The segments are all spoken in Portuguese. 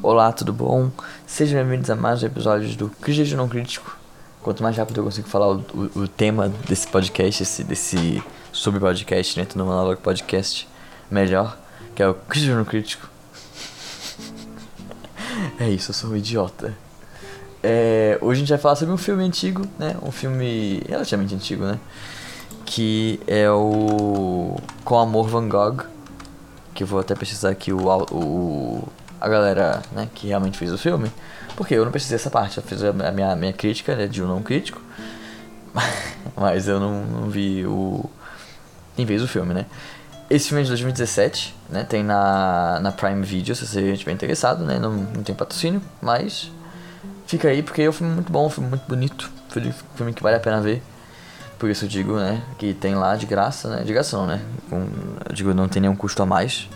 Olá, tudo bom? Sejam bem-vindos a mais um episódio do Crítico Não Crítico. Quanto mais rápido eu consigo falar o, o, o tema desse podcast, esse, desse sub-podcast dentro do Monologue Podcast, melhor, que é o Crítico Não Crítico. é isso, eu sou um idiota. É, hoje a gente vai falar sobre um filme antigo, né? Um filme relativamente antigo, né? Que é o Com Amor Van Gogh. Que eu vou até pesquisar aqui o, o a galera né, que realmente fez o filme. Porque eu não pesquisei essa parte, eu fiz a minha, minha crítica né, de um não crítico. Mas eu não, não vi o. Quem fez o filme, né? Esse filme é de 2017, né? Tem na, na Prime Video, se você estiver interessado, né? Não, não tem patrocínio, mas fica aí porque é um filme muito bom, um filme muito bonito, um filme que vale a pena ver. Por isso eu digo, né, que tem lá de graça, né? De graça não, né? Com, eu digo, não tem nenhum custo a mais.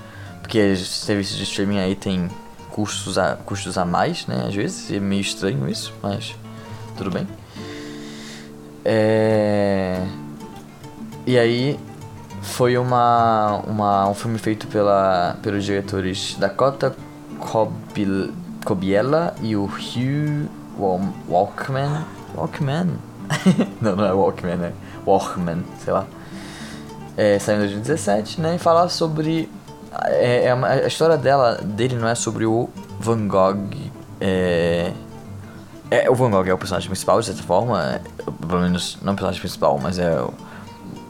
Porque serviços de streaming aí tem custos a, custos a mais, né? Às vezes é meio estranho isso, mas tudo bem. É... E aí foi uma, uma, um filme feito pela, pelos diretores Dakota Cobil, Cobiella e o Hugh Walkman. Walkman? não, não é Walkman, é Walkman, sei lá. É, saiu em 2017, né? E falar sobre é, é uma, a história dela, dele não é sobre o Van Gogh. É, é, o Van Gogh é o personagem principal, de certa forma. É, pelo menos, não o personagem principal, mas é o,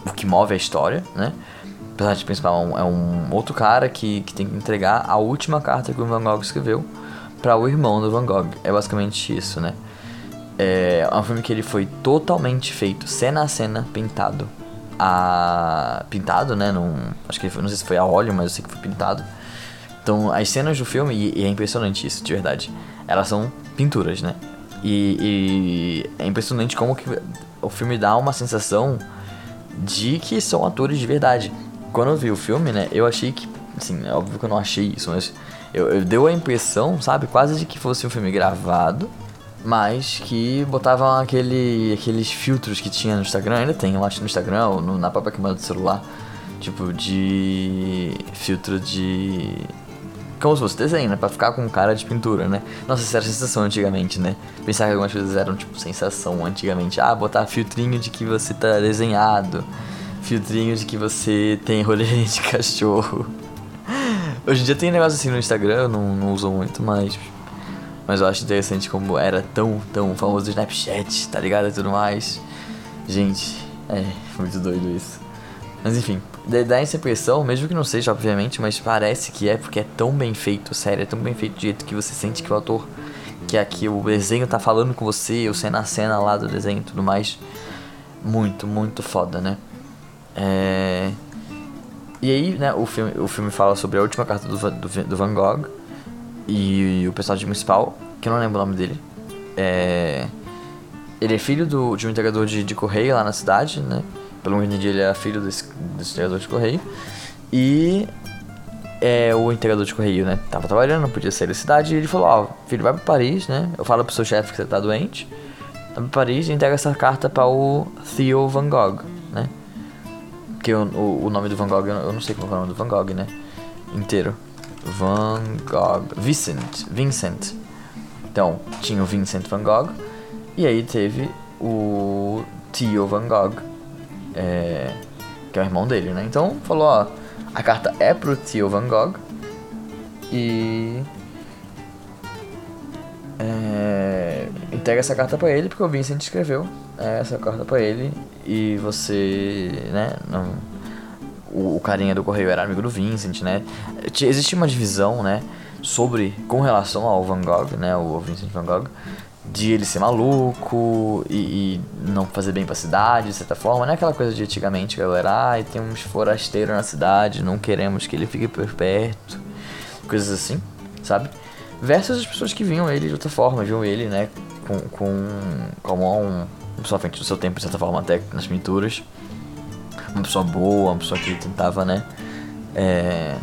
o que move a história, né? O personagem principal é um, é outro cara que, que tem que entregar a última carta que o Van Gogh escreveu para o irmão do Van Gogh. É basicamente isso, né? É, é um filme que ele foi totalmente feito, cena a cena, pintado a pintado, né? Num, acho que não sei se foi a óleo, mas eu sei que foi pintado. Então, as cenas do filme, e, e é impressionante isso, de verdade, elas são pinturas, né? E, e, é impressionante como que o filme dá uma sensação de que são atores de verdade. Quando eu vi o filme, né, eu achei que, assim, é óbvio que eu não achei isso, mas eu, eu deu a impressão, sabe, quase de que fosse um filme gravado mas que botavam aquele, aqueles filtros que tinha no Instagram, ainda tem, eu acho, no Instagram ou no, na própria câmera do celular, tipo de filtro de como se fosse desenho, né? Pra ficar com cara de pintura, né? Nossa, isso era sensação antigamente, né? Pensar que algumas coisas eram, tipo, sensação antigamente. Ah, botar filtrinho de que você tá desenhado. Filtrinho de que você tem rolê de cachorro. Hoje em dia tem negócio assim no Instagram, eu não, não uso muito, mas mas eu acho interessante como era tão, tão famoso o Snapchat, tá ligado? E tudo mais. Gente, é muito doido isso. Mas enfim, dá essa impressão, mesmo que não seja, obviamente, mas parece que é porque é tão bem feito, sério, é tão bem feito do jeito que você sente que o autor, que aqui o desenho tá falando com você, o cena a cena lá do desenho e tudo mais. Muito, muito foda, né? É... E aí, né, o filme, o filme fala sobre a última carta do, do, do Van Gogh e o personagem principal, que eu não lembro o nome dele, é. Ele é filho do, de um entregador de, de correio lá na cidade, né? Pelo menos dia ele é filho desse, desse entregador de correio. E é, o entregador de correio, né? Tava trabalhando, não podia sair da cidade. E ele falou: Ó, oh, filho, vai pra Paris, né? Eu falo pro seu chefe que você tá doente. Vai pra Paris e entrega essa carta para o Theo Van Gogh, né? Que o, o, o nome do Van Gogh, eu não sei qual é o nome do Van Gogh, né? Inteiro. Van Gogh. Vincent. Vincent. Então, tinha o Vincent Van Gogh. E aí teve o Theo Van Gogh. É, que é o irmão dele, né? Então, falou, ó. A carta é pro Theo Van Gogh. E... É, entrega essa carta para ele porque o Vincent escreveu essa carta para ele e você, né, não o, o carinha do correio era amigo do Vincent, né? Existia uma divisão, né? Sobre, com relação ao Van Gogh, né? O Vincent Van Gogh, de ele ser maluco e, e, não fazer bem pra cidade, de certa forma. Não é aquela coisa de antigamente, galera, ai, tem uns forasteiros na cidade, não queremos que ele fique por perto. Coisas assim, sabe? Versus as pessoas que viam ele de outra forma, viam ele, né? Com, com como um, uma pessoa frente do seu tempo, de certa forma, até nas pinturas uma pessoa boa, uma pessoa que tentava, né? É,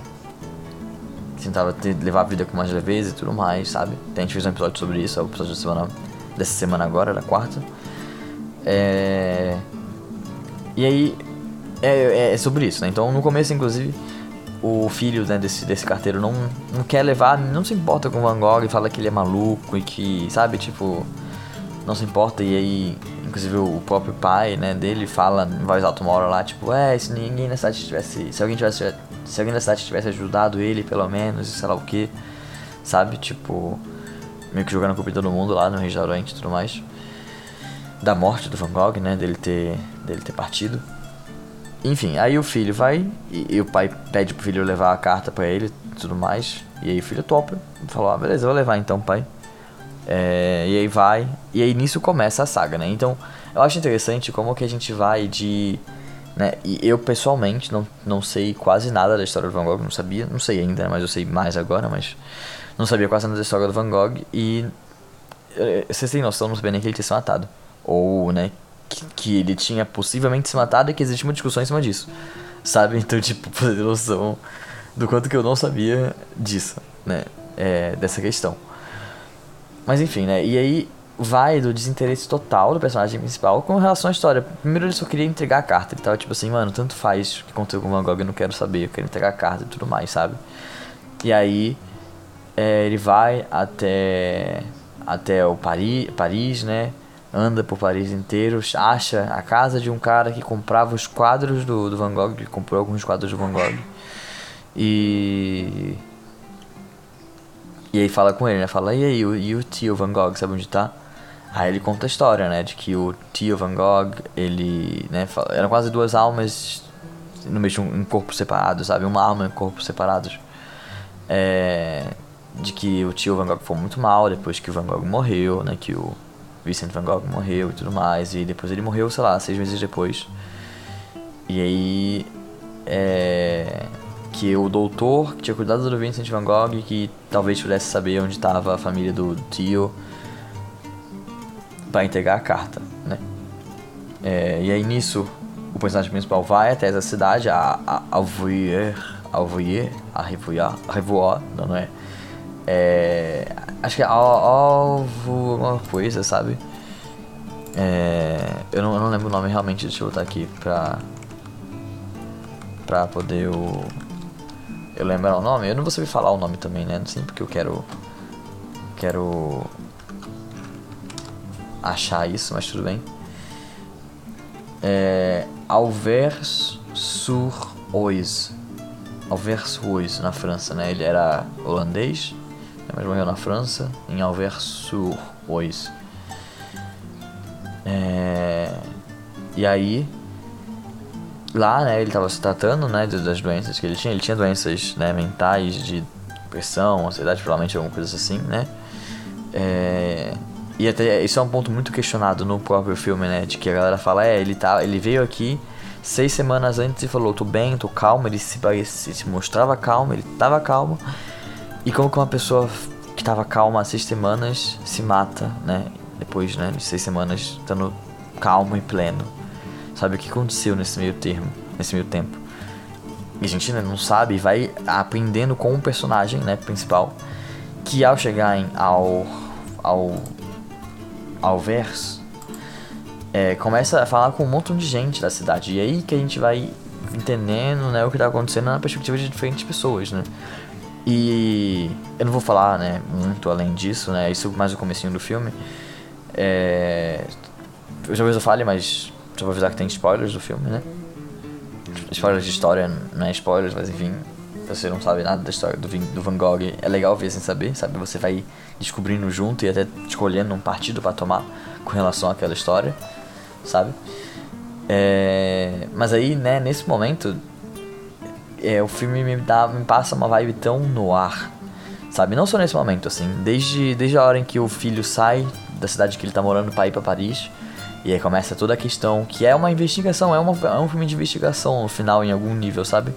tentava ter, levar a vida com mais leveza e tudo mais, sabe? A gente fez um episódio sobre isso, é o episódio da semana, dessa semana agora, da quarta. É, e aí, é, é, é sobre isso, né? Então, no começo, inclusive, o filho né, desse, desse carteiro não, não quer levar, não se importa com o Van Gogh e fala que ele é maluco e que, sabe, tipo, não se importa. E aí, inclusive, o próprio pai né, dele fala em voz alta uma hora lá, tipo, é, se ninguém na cidade tivesse. Se alguém tivesse. Se alguém na cidade tivesse ajudado ele, pelo menos, sei lá o que, sabe, tipo, meio que jogando culpa de todo mundo lá no restaurante e tudo mais. Da morte do Van Gogh, né, dele ter, dele ter partido. Enfim, aí o filho vai e, e, o pai pede pro filho levar a carta para ele tudo mais. E aí o filho topa. Falou, ah, beleza, eu vou levar então, pai. É, e aí vai. E aí nisso começa a saga, né? Então, eu acho interessante como que a gente vai de. Né? E eu pessoalmente não, não sei quase nada da história do Van Gogh, não sabia, não sei ainda, mas eu sei mais agora, mas não sabia quase nada da história do Van Gogh e eh, vocês têm noção, não sabia nem que ele tinha se matado. Ou, né, que, que, ele tinha possivelmente se matado e que existe uma discussão em cima disso. Sabe? Então, tipo, pra ter noção do quanto que eu não sabia disso, né? É, dessa questão. Mas enfim, né? E aí vai do desinteresse total do personagem principal com relação à história. Primeiro ele só queria entregar a carta. Ele tava tipo assim, mano, tanto faz o que aconteceu com o Van Gogh, eu não quero saber, eu quero entregar a carta e tudo mais, sabe? E aí é, ele vai até até o Paris, Paris, né? anda por Paris inteiro, acha a casa de um cara que comprava os quadros do, do Van Gogh, que comprou alguns quadros do Van Gogh. E. E aí fala com ele, né? Fala, e aí, e o tio Van Gogh, sabe onde tá? Aí ele conta a história, né? De que o tio Van Gogh, ele. Né, fala, eram quase duas almas no de um, corpo separado, sabe? Uma alma e um corpo separados. É, de que o tio Van Gogh foi muito mal depois que o Van Gogh morreu, né? Que o Vincent Van Gogh morreu e tudo mais. E depois ele morreu, sei lá, seis meses depois. E aí. É, que o doutor que tinha cuidado do Vincent Van Gogh, que talvez pudesse saber onde estava a família do tio, para entregar a carta, né? É, e aí nisso, o personagem principal vai até essa cidade, a, a Alvoyer, Alvoyer, a não, não é? É, acho que é alvo alguma coisa, sabe? É, eu, não, eu não lembro o nome realmente, deixa eu botar aqui pra. pra poder eu. Eu lembrar o nome. Eu não vou saber falar o nome também, né? Não sei porque eu quero. Quero. achar isso, mas tudo bem. É. Alvers sur Oise. Alvers Oise, na França, né? Ele era holandês mas morreu na França, em Alvers-sur-Oise. É... E aí, lá, né, ele estava se tratando, né, das doenças que ele tinha. Ele tinha doenças, né, mentais de depressão, ansiedade, provavelmente alguma coisa assim, né. É... E até isso é um ponto muito questionado no próprio filme, né, de que a galera fala, é, ele tá, ele veio aqui seis semanas antes e falou, tô bem, tô calmo, ele se, se mostrava calmo, ele tava calmo. E como que uma pessoa que estava calma há seis semanas se mata, né? Depois, né, de seis semanas estando calmo e pleno. Sabe o que aconteceu nesse meio termo, nesse meio tempo? E a gente né, não sabe vai aprendendo com o personagem, né, principal, que ao chegar em, ao ao ao verso é, começa a falar com um montão de gente da cidade. E aí que a gente vai entendendo, né, o que está acontecendo na perspectiva de diferentes pessoas, né? E eu não vou falar, né, muito além disso, né, isso mais o comecinho do filme. É, talvez eu fale, mas só vou avisar que tem spoilers do filme, né? Spoilers de história, não é spoilers, mas enfim, você não sabe nada da história do, do Van Gogh, é legal ver sem saber, sabe? Você vai descobrindo junto e até escolhendo um partido para tomar com relação àquela história, sabe? É, mas aí, né, nesse momento, é, o filme me, dá, me passa uma vibe tão no ar, sabe? Não só nesse momento, assim, desde, desde a hora em que o filho sai da cidade que ele tá morando pra ir pra Paris, e aí começa toda a questão, que é uma investigação, é, uma, é um filme de investigação no final, em algum nível, sabe?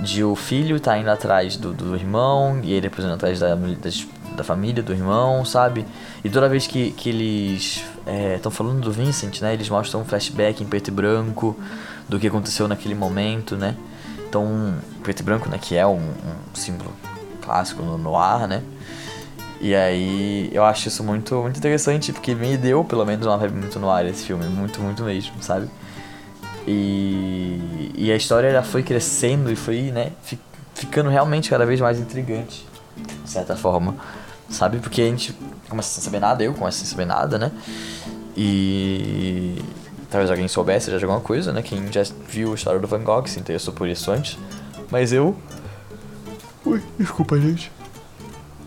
De o filho tá indo atrás do, do irmão, e ele depois indo atrás da, da família do irmão, sabe? E toda vez que, que eles estão é, falando do Vincent, né? Eles mostram um flashback em preto e branco do que aconteceu naquele momento, né? Então, preto e branco, né? Que é um, um símbolo clássico no noir, né? E aí eu acho isso muito, muito interessante, porque me deu pelo menos uma vibe muito no ar esse filme, muito, muito mesmo, sabe? E, e a história ela foi crescendo e foi, né, ficando realmente cada vez mais intrigante, de certa forma, sabe? Porque a gente começa sem saber nada, eu começo sem saber nada, né? E talvez alguém soubesse já de alguma coisa, né? Quem já viu a história do Van Gogh se interessou por isso antes. Mas eu. Ui, desculpa, gente.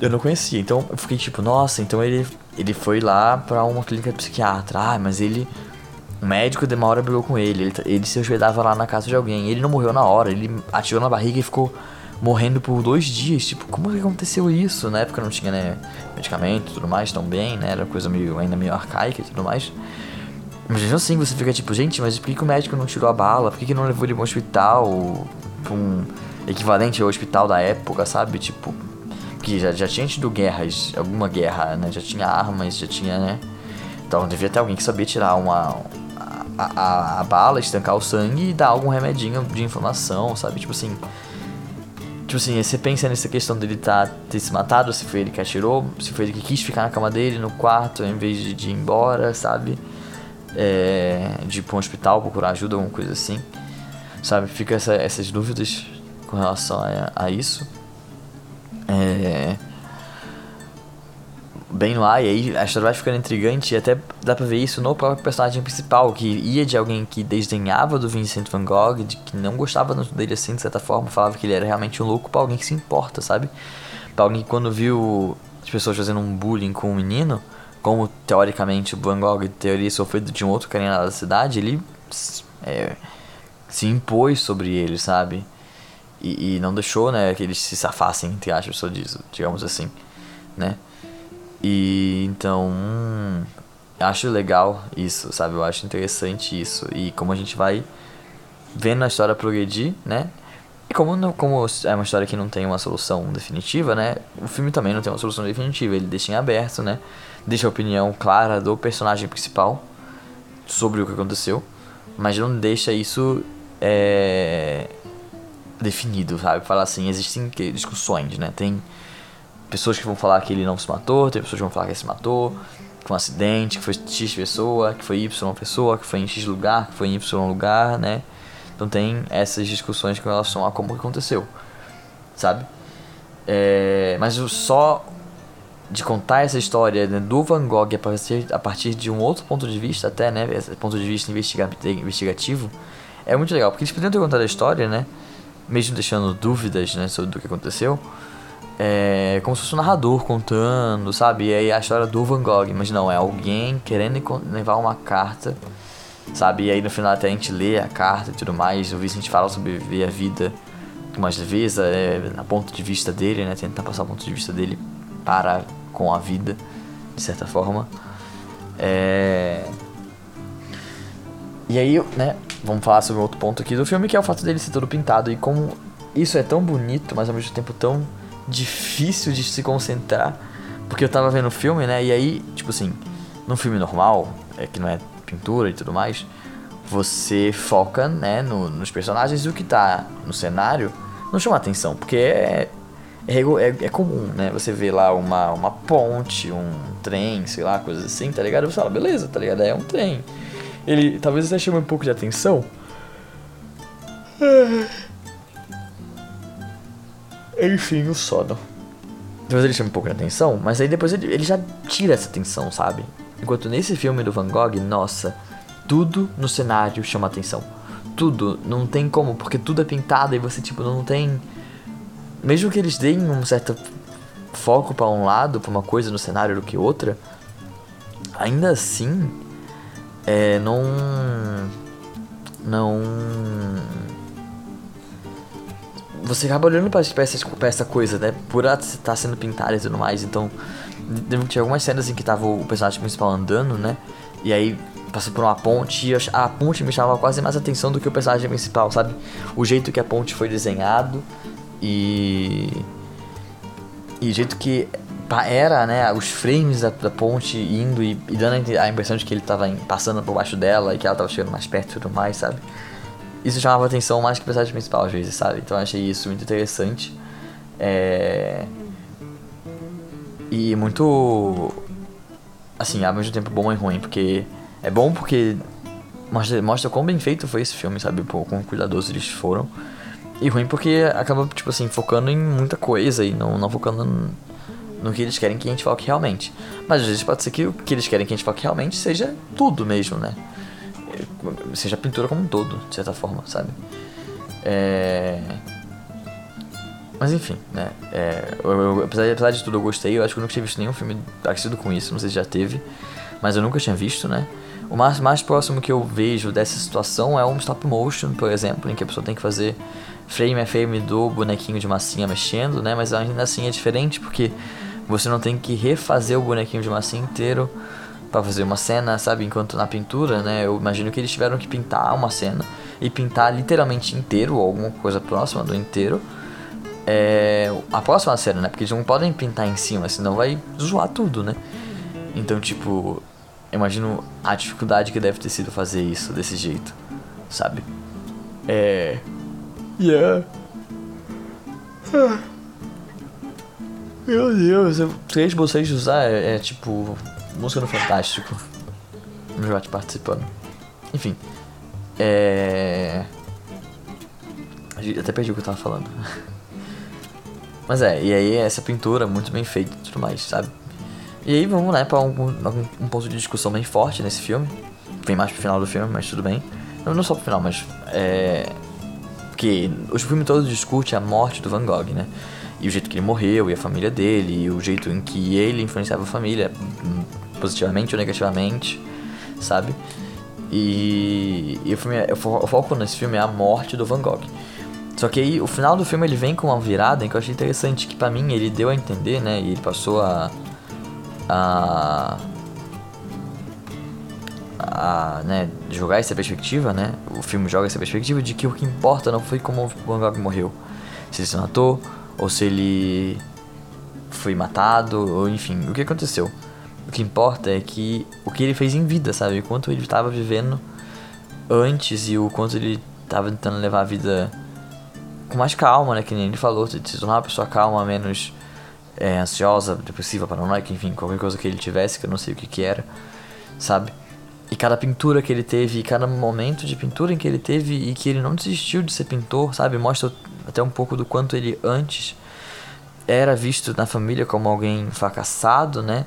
Eu não conhecia, então eu fiquei tipo, nossa, então ele, ele foi lá pra uma clínica psiquiatra. Ah, mas ele. O médico de uma hora brigou com ele, ele, ele se hospedava lá na casa de alguém. Ele não morreu na hora, ele atirou na barriga e ficou morrendo por dois dias. Tipo, como que aconteceu isso? Na época não tinha, né, medicamento e tudo mais tão bem, né? Era coisa meio, ainda meio arcaica e tudo mais. Mas mesmo assim, você fica tipo, gente, mas por que, que o médico não tirou a bala? Por que, que não levou ele para um hospital? Pra um equivalente ao hospital da época, sabe? Tipo, que já, já tinha tido guerras, alguma guerra, né? Já tinha armas, já tinha, né? Então devia ter alguém que sabia tirar uma. A, a, a bala, estancar o sangue e dar algum remedinho de inflamação, sabe? Tipo assim, Tipo assim, você pensa nessa questão dele tá, ter se matado, se foi ele que atirou, se foi ele que quis ficar na cama dele, no quarto, em vez de, de ir embora, sabe? É, de ir pra um hospital procurar ajuda, alguma coisa assim. Sabe? Fica essa, essas dúvidas com relação a, a isso. É bem lá, e aí a história vai ficando intrigante e até dá pra ver isso no próprio personagem principal, que ia de alguém que desdenhava do Vincent Van Gogh, de que não gostava dele assim, de certa forma, falava que ele era realmente um louco, pra alguém que se importa, sabe? Pra alguém que quando viu as pessoas fazendo um bullying com um menino, como teoricamente o Van Gogh, teoria, sofreu de um outro carinha da cidade, ele é, se impôs sobre ele, sabe? E, e, não deixou, né, que eles se safassem, entre aspas, disso, digamos assim, né? E então, hum, acho legal isso, sabe? Eu acho interessante isso. E como a gente vai vendo a história progredir, né? E como, não, como é uma história que não tem uma solução definitiva, né? O filme também não tem uma solução definitiva. Ele deixa em aberto, né? Deixa a opinião clara do personagem principal sobre o que aconteceu. Mas não deixa isso é, definido, sabe? Fala assim, existem discussões, né? Tem pessoas que vão falar que ele não se matou, tem pessoas que vão falar que ele se matou, que foi um acidente, que foi X pessoa, que foi Y pessoa, que foi em X lugar, que foi em Y lugar, né? Então tem essas discussões com relação a como aconteceu, sabe? É, mas só de contar essa história né, do Van Gogh a partir, a partir de um outro ponto de vista, até, né? Esse ponto de vista investigativo, é muito legal, porque eles poderiam ter contado a história, né? Mesmo deixando dúvidas né, sobre o que aconteceu é como se fosse um narrador contando, sabe? E aí a história do Van Gogh, mas não, é alguém querendo levar uma carta, sabe? E aí no final até a gente lê a carta e tudo mais, o Vicente fala sobre viver a vida com mais leveza, é, a ponto de vista dele, né? Tentar passar o ponto de vista dele para com a vida, de certa forma. É... E aí, né, vamos falar sobre outro ponto aqui do filme, que é o fato dele ser todo pintado e como isso é tão bonito, mas ao mesmo tempo tão difícil de se concentrar. Porque eu tava vendo o filme, né? E aí, tipo assim, num filme normal, é, que não é pintura e tudo mais, você foca, né, no, nos personagens e o que tá no cenário não chama atenção, porque é, é, é, é, comum, né? Você vê lá uma, uma ponte, um trem, sei lá, coisas assim, tá ligado? Você fala, beleza, tá ligado? É um trem. Ele talvez até chame um pouco de atenção. Enfim, o sono. Depois ele chama um pouco de atenção, mas aí depois ele, ele já tira essa atenção, sabe? Enquanto nesse filme do Van Gogh, nossa, tudo no cenário chama atenção. Tudo, não tem como, porque tudo é pintado e você, tipo, não tem. Mesmo que eles deem um certo foco para um lado, para uma coisa no cenário do que outra, ainda assim, é, não. Não você acaba olhando pra, essa, essa coisa, né? Por ela estar tá sendo pintada e tudo mais. Então, tinha algumas cenas em que tava o personagem principal andando, né? E aí passa por uma ponte e a ponte me chamava quase mais atenção do que o personagem principal, sabe? O jeito que a ponte foi desenhado e. E o jeito que era, né? Os frames da, da ponte indo e, e, dando a impressão de que ele tava passando por baixo dela e que ela tava chegando mais perto e tudo mais, sabe? isso chamava atenção mais que o personagem principal às vezes, sabe? Então eu achei isso muito interessante. É... E muito. Assim, ao mesmo tempo bom e ruim, porque. É bom porque mostra, mostra quão bem feito foi esse filme, sabe? Pô, quão cuidadosos eles foram. E ruim porque acaba, tipo assim, focando em muita coisa e não, não focando no, que eles querem que a gente foque realmente. Mas às vezes pode ser que o que eles querem que a gente foque realmente seja tudo mesmo, né? Seja a pintura como um todo, de certa forma, sabe? É... Mas enfim, né? É, eu, eu, apesar, apesar de tudo, eu gostei. Eu acho que eu nunca tinha visto nenhum filme parecido com isso. Não sei se já teve, mas eu nunca tinha visto, né? O mais, mais próximo que eu vejo dessa situação é um stop motion, por exemplo, em que a pessoa tem que fazer frame a frame do bonequinho de massinha mexendo, né? Mas ainda assim é diferente porque você não tem que refazer o bonequinho de massinha inteiro para fazer uma cena, sabe? Enquanto na pintura, né? Eu imagino que eles tiveram que pintar uma cena e pintar literalmente inteiro ou alguma coisa próxima do inteiro é, a próxima cena, né? Porque eles não podem pintar em cima, senão vai zoar tudo, né? Então, tipo, imagino a dificuldade que deve ter sido fazer isso desse jeito, sabe? É. Yeah. Meu Deus, eu três de usar é, é, tipo música no Fantástico. Já te participando. Enfim. É. Até perdi o que eu tava falando. Mas é, e aí essa pintura muito bem feita e tudo mais, sabe? E aí vamos, né, pra um, um, ponto de discussão bem forte nesse filme. Vem mais pro final do filme, mas tudo bem. Não, não só pro final, mas é. Porque o filme todo discute a morte do Van Gogh, né? E o jeito que ele morreu, e a família dele, e o jeito em que ele influenciava a família, positivamente ou negativamente, sabe? E, e o, filme, o foco nesse filme é a morte do Van Gogh. Só que aí o final do filme ele vem com uma virada em que eu achei interessante, que para mim ele deu a entender, né? E ele passou a. a. a. né? jogar essa perspectiva, né? O filme joga essa perspectiva de que o que importa não foi como o Van Gogh morreu. Se ele se matou, ou se ele foi matado, ou enfim, o que aconteceu. O que importa é que o que ele fez em vida, sabe? O quanto ele estava vivendo antes e o quanto ele estava tentando levar a vida com mais calma, né? Que nem ele falou, de se tornar uma pessoa calma, menos é, ansiosa, depressiva, paranoica, enfim, qualquer coisa que ele tivesse, que eu não sei o que que era, sabe? E cada pintura que ele teve, e cada momento de pintura em que ele teve e que ele não desistiu de ser pintor, sabe? Mostra até um pouco do quanto ele antes era visto na família como alguém fracassado, né?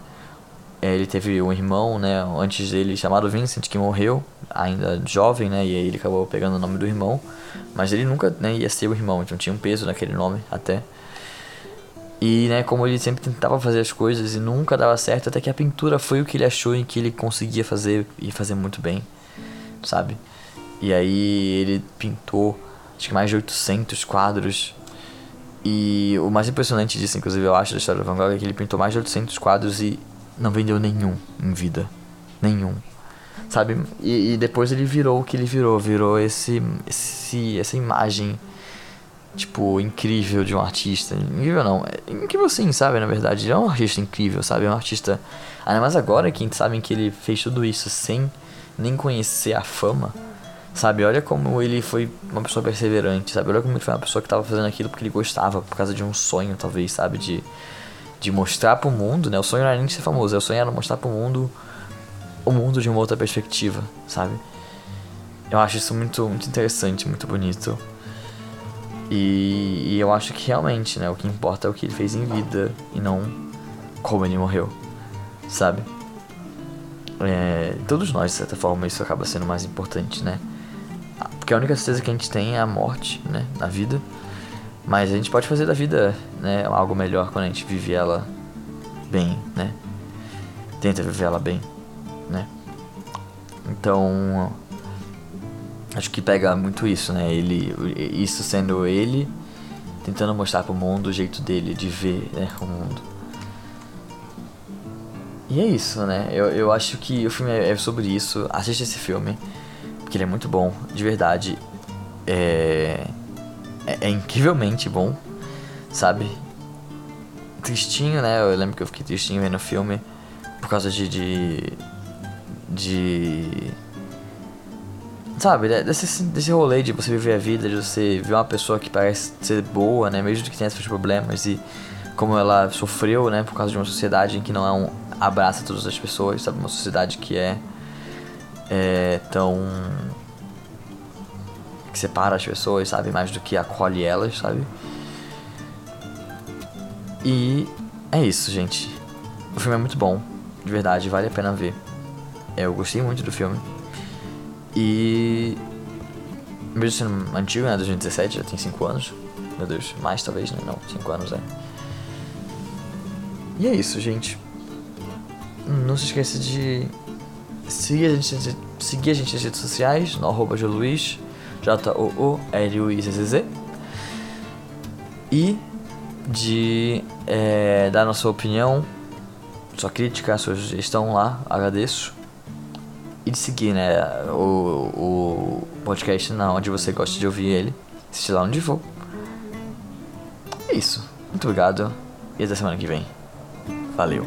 É, ele teve um irmão, né, antes dele, chamado Vincent, que morreu, ainda jovem, né, e aí ele acabou pegando o nome do irmão. Mas ele nunca né, ia ser o irmão, então tinha um peso naquele nome até. E, né, como ele sempre tentava fazer as coisas e nunca dava certo, até que a pintura foi o que ele achou em que ele conseguia fazer e fazer muito bem, sabe? E aí ele pintou, acho que mais de 800 quadros. E o mais impressionante disso, inclusive, eu acho, da história do Van Gogh, é que ele pintou mais de 800 quadros e não vendeu nenhum em vida. Nenhum sabe? E, e, depois ele virou o que ele virou, virou esse, esse essa imagem tipo incrível de um artista. Incrível não, é incrível sim, sabe? Na verdade, ele é um artista incrível, sabe? É um artista. Ainda mais agora que sabem que ele fez tudo isso sem nem conhecer a fama. Sabe, olha como ele foi uma pessoa perseverante, sabe? Olha como ele foi uma pessoa que estava fazendo aquilo porque ele gostava, por causa de um sonho, talvez, sabe? De, de mostrar pro mundo, né? O sonho não era nem ser famoso, o sonho era mostrar pro mundo o mundo de uma outra perspectiva, sabe? Eu acho isso muito, muito interessante, muito bonito. E, e, eu acho que realmente, né, o que importa é o que ele fez em vida e não como ele morreu, sabe? É, todos nós, de certa forma, isso acaba sendo mais importante, né? Porque a única certeza que a gente tem é a morte, né, na vida. Mas a gente pode fazer da vida, né, algo melhor quando a gente vive ela bem, né? Tenta viver ela bem né? Então, acho que pega muito isso, né? Ele, isso sendo ele tentando mostrar pro mundo o jeito dele de ver né, o mundo. E é isso, né? Eu, eu acho que o filme é sobre isso. Assista esse filme, porque ele é muito bom, de verdade. É, é, é incrivelmente bom, sabe? Tristinho, né? Eu lembro que eu fiquei tristinho vendo o filme por causa de, de de. Sabe, desse, desse rolê de você viver a vida, de você ver uma pessoa que parece ser boa, né? Mesmo que tenha seus problemas e como ela sofreu, né? Por causa de uma sociedade em que não é um abraça todas as pessoas, sabe? Uma sociedade que é. É tão. que separa as pessoas, sabe? Mais do que acolhe elas, sabe? E é isso, gente. O filme é muito bom, de verdade, vale a pena ver. Eu gostei muito do filme. E. Mesmo sendo antigo, né? 2017, já tem 5 anos. Meu Deus, mais talvez, né? Não, 5 anos, é. E é isso, gente. Não se esqueça de seguir a gente, seguir a gente nas redes sociais, no arroba Joluiz, J-O-O-L-U-I-Z-Z-Z. E de é, dar a sua opinião, sua crítica, sua sugestão lá, agradeço. E de seguir, né, o, o podcast na onde você gosta de ouvir ele, assistir lá onde for. É isso. Muito obrigado e até semana que vem. Valeu.